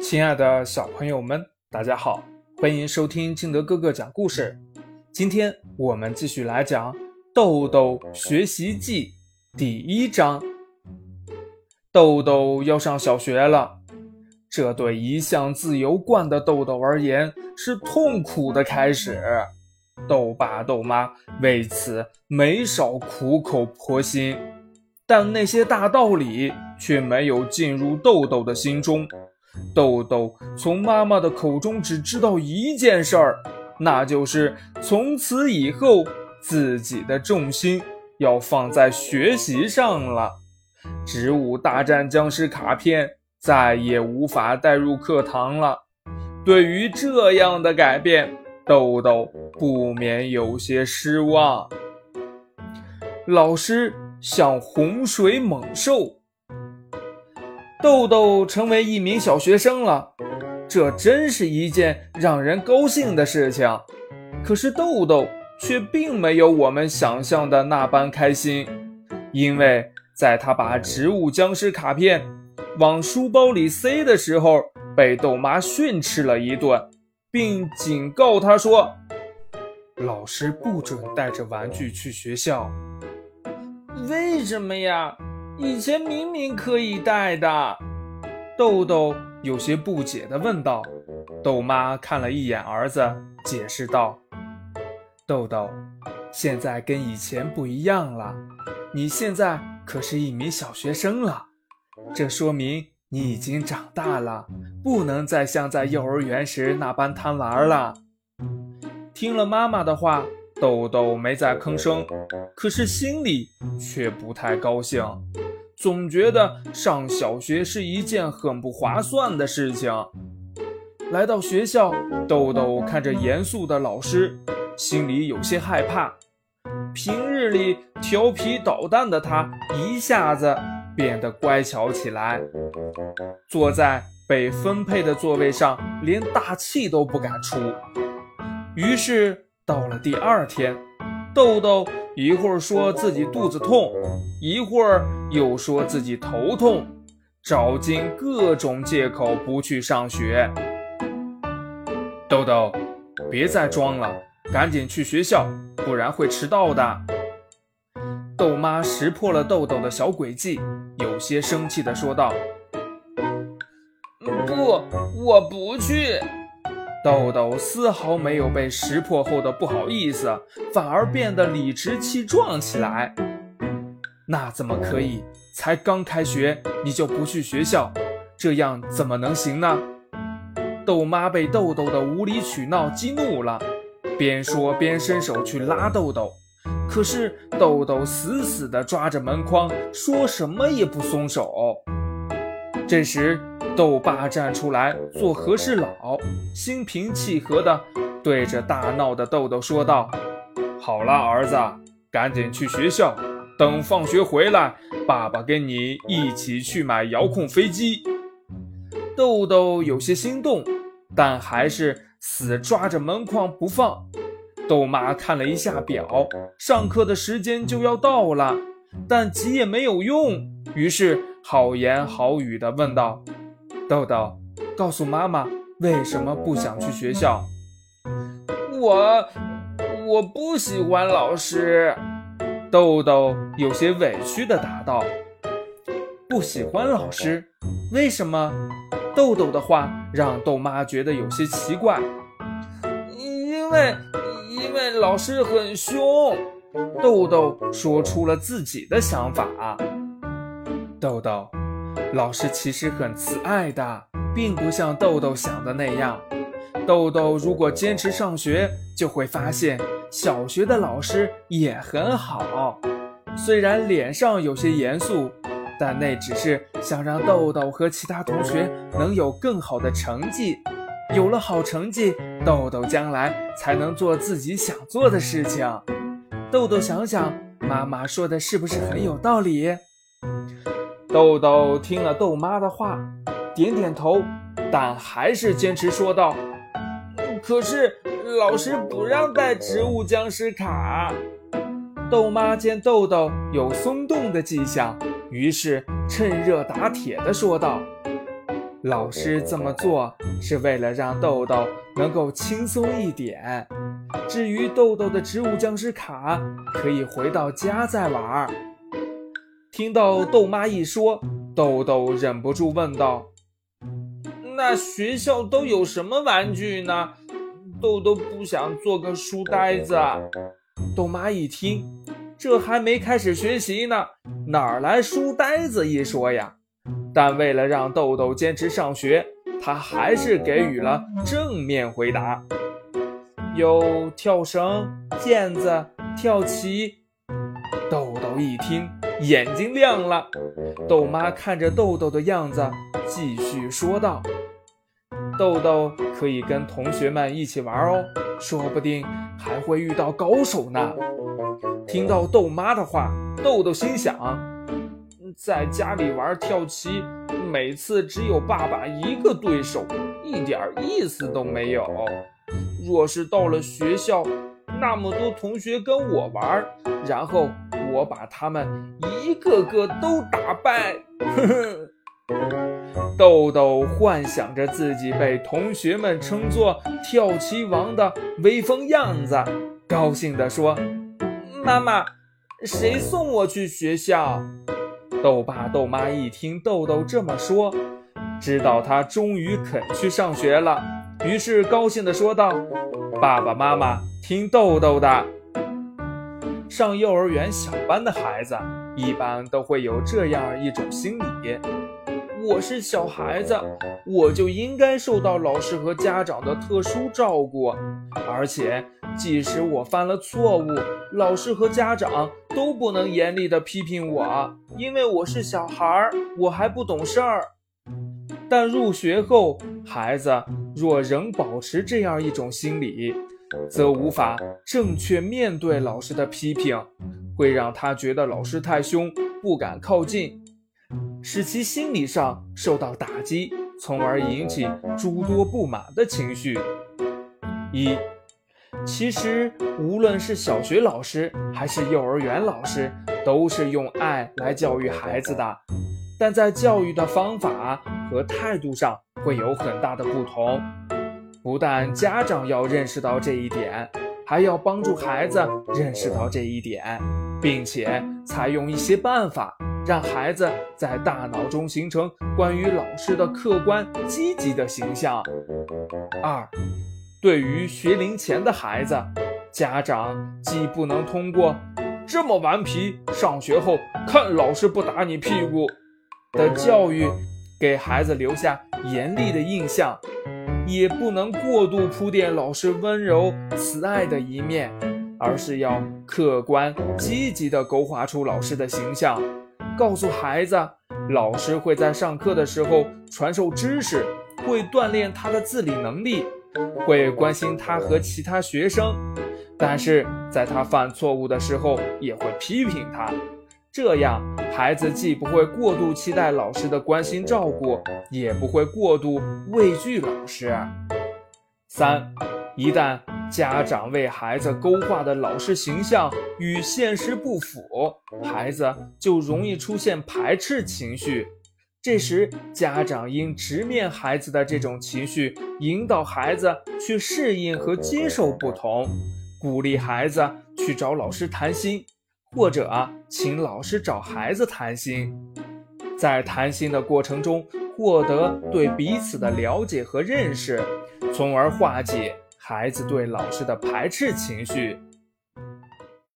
亲爱的小朋友们，大家好，欢迎收听金德哥哥讲故事。今天我们继续来讲《豆豆学习记》第一章。豆豆要上小学了，这对一向自由惯的豆豆而言是痛苦的开始。豆爸豆妈为此没少苦口婆心，但那些大道理却没有进入豆豆的心中。豆豆从妈妈的口中只知道一件事儿，那就是从此以后自己的重心要放在学习上了。植物大战僵尸卡片再也无法带入课堂了。对于这样的改变，豆豆不免有些失望。老师像洪水猛兽。豆豆成为一名小学生了，这真是一件让人高兴的事情。可是豆豆却并没有我们想象的那般开心，因为在他把植物僵尸卡片往书包里塞的时候，被豆妈训斥了一顿，并警告他说：“老师不准带着玩具去学校。”为什么呀？以前明明可以带的，豆豆有些不解地问道。豆妈看了一眼儿子，解释道：“豆豆，现在跟以前不一样了，你现在可是一名小学生了，这说明你已经长大了，不能再像在幼儿园时那般贪玩了。”听了妈妈的话，豆豆没再吭声，可是心里却不太高兴。总觉得上小学是一件很不划算的事情。来到学校，豆豆看着严肃的老师，心里有些害怕。平日里调皮捣蛋的他，一下子变得乖巧起来，坐在被分配的座位上，连大气都不敢出。于是到了第二天，豆豆。一会儿说自己肚子痛，一会儿又说自己头痛，找尽各种借口不去上学。豆豆，别再装了，赶紧去学校，不然会迟到的。豆妈识破了豆豆的小诡计，有些生气地说道：“不，我不去。”豆豆丝毫没有被识破后的不好意思，反而变得理直气壮起来。那怎么可以？才刚开学你就不去学校，这样怎么能行呢？豆妈被豆豆的无理取闹激怒了，边说边伸手去拉豆豆，可是豆豆死死地抓着门框，说什么也不松手。这时。豆爸站出来做和事佬，心平气和地对着大闹的豆豆说道：“好了，儿子，赶紧去学校，等放学回来，爸爸跟你一起去买遥控飞机。”豆豆有些心动，但还是死抓着门框不放。豆妈看了一下表，上课的时间就要到了，但急也没有用，于是好言好语地问道。豆豆，告诉妈妈为什么不想去学校？我我不喜欢老师。豆豆有些委屈地答道：“不喜欢老师？为什么？”豆豆的话让豆妈觉得有些奇怪。因为因为老师很凶。豆豆说出了自己的想法。豆豆。老师其实很慈爱的，并不像豆豆想的那样。豆豆如果坚持上学，就会发现小学的老师也很好。虽然脸上有些严肃，但那只是想让豆豆和其他同学能有更好的成绩。有了好成绩，豆豆将来才能做自己想做的事情。豆豆想想，妈妈说的是不是很有道理？豆豆听了豆妈的话，点点头，但还是坚持说道：“可是老师不让带植物僵尸卡。”豆妈见豆豆有松动的迹象，于是趁热打铁地说道：“老师这么做是为了让豆豆能够轻松一点。至于豆豆的植物僵尸卡，可以回到家再玩。听到豆妈一说，豆豆忍不住问道：“那学校都有什么玩具呢？豆豆不想做个书呆子。”豆妈一听，这还没开始学习呢，哪来书呆子一说呀？但为了让豆豆坚持上学，他还是给予了正面回答：有跳绳、毽子、跳棋。豆豆一听，眼睛亮了。豆妈看着豆豆的样子，继续说道：“豆豆可以跟同学们一起玩哦，说不定还会遇到高手呢。”听到豆妈的话，豆豆心想。在家里玩跳棋，每次只有爸爸一个对手，一点意思都没有。若是到了学校，那么多同学跟我玩，然后我把他们一个个都打败，呵呵。豆豆幻想着自己被同学们称作跳棋王的威风样子，高兴地说：“妈妈，谁送我去学校？”豆爸豆妈一听豆豆这么说，知道他终于肯去上学了，于是高兴地说道：“爸爸妈妈听豆豆的。”上幼儿园小班的孩子一般都会有这样一种心理：我是小孩子，我就应该受到老师和家长的特殊照顾，而且即使我犯了错误，老师和家长。都不能严厉地批评我，因为我是小孩儿，我还不懂事儿。但入学后，孩子若仍保持这样一种心理，则无法正确面对老师的批评，会让他觉得老师太凶，不敢靠近，使其心理上受到打击，从而引起诸多不满的情绪。一。其实，无论是小学老师还是幼儿园老师，都是用爱来教育孩子的，但在教育的方法和态度上会有很大的不同。不但家长要认识到这一点，还要帮助孩子认识到这一点，并且采用一些办法，让孩子在大脑中形成关于老师的客观积极的形象。二。对于学龄前的孩子，家长既不能通过这么顽皮，上学后看老师不打你屁股的教育给孩子留下严厉的印象，也不能过度铺垫老师温柔慈爱的一面，而是要客观积极地勾画出老师的形象，告诉孩子，老师会在上课的时候传授知识，会锻炼他的自理能力。会关心他和其他学生，但是在他犯错误的时候也会批评他。这样，孩子既不会过度期待老师的关心照顾，也不会过度畏惧老师。三，一旦家长为孩子勾画的老师形象与现实不符，孩子就容易出现排斥情绪。这时，家长应直面孩子的这种情绪，引导孩子去适应和接受不同，鼓励孩子去找老师谈心，或者啊请老师找孩子谈心。在谈心的过程中，获得对彼此的了解和认识，从而化解孩子对老师的排斥情绪。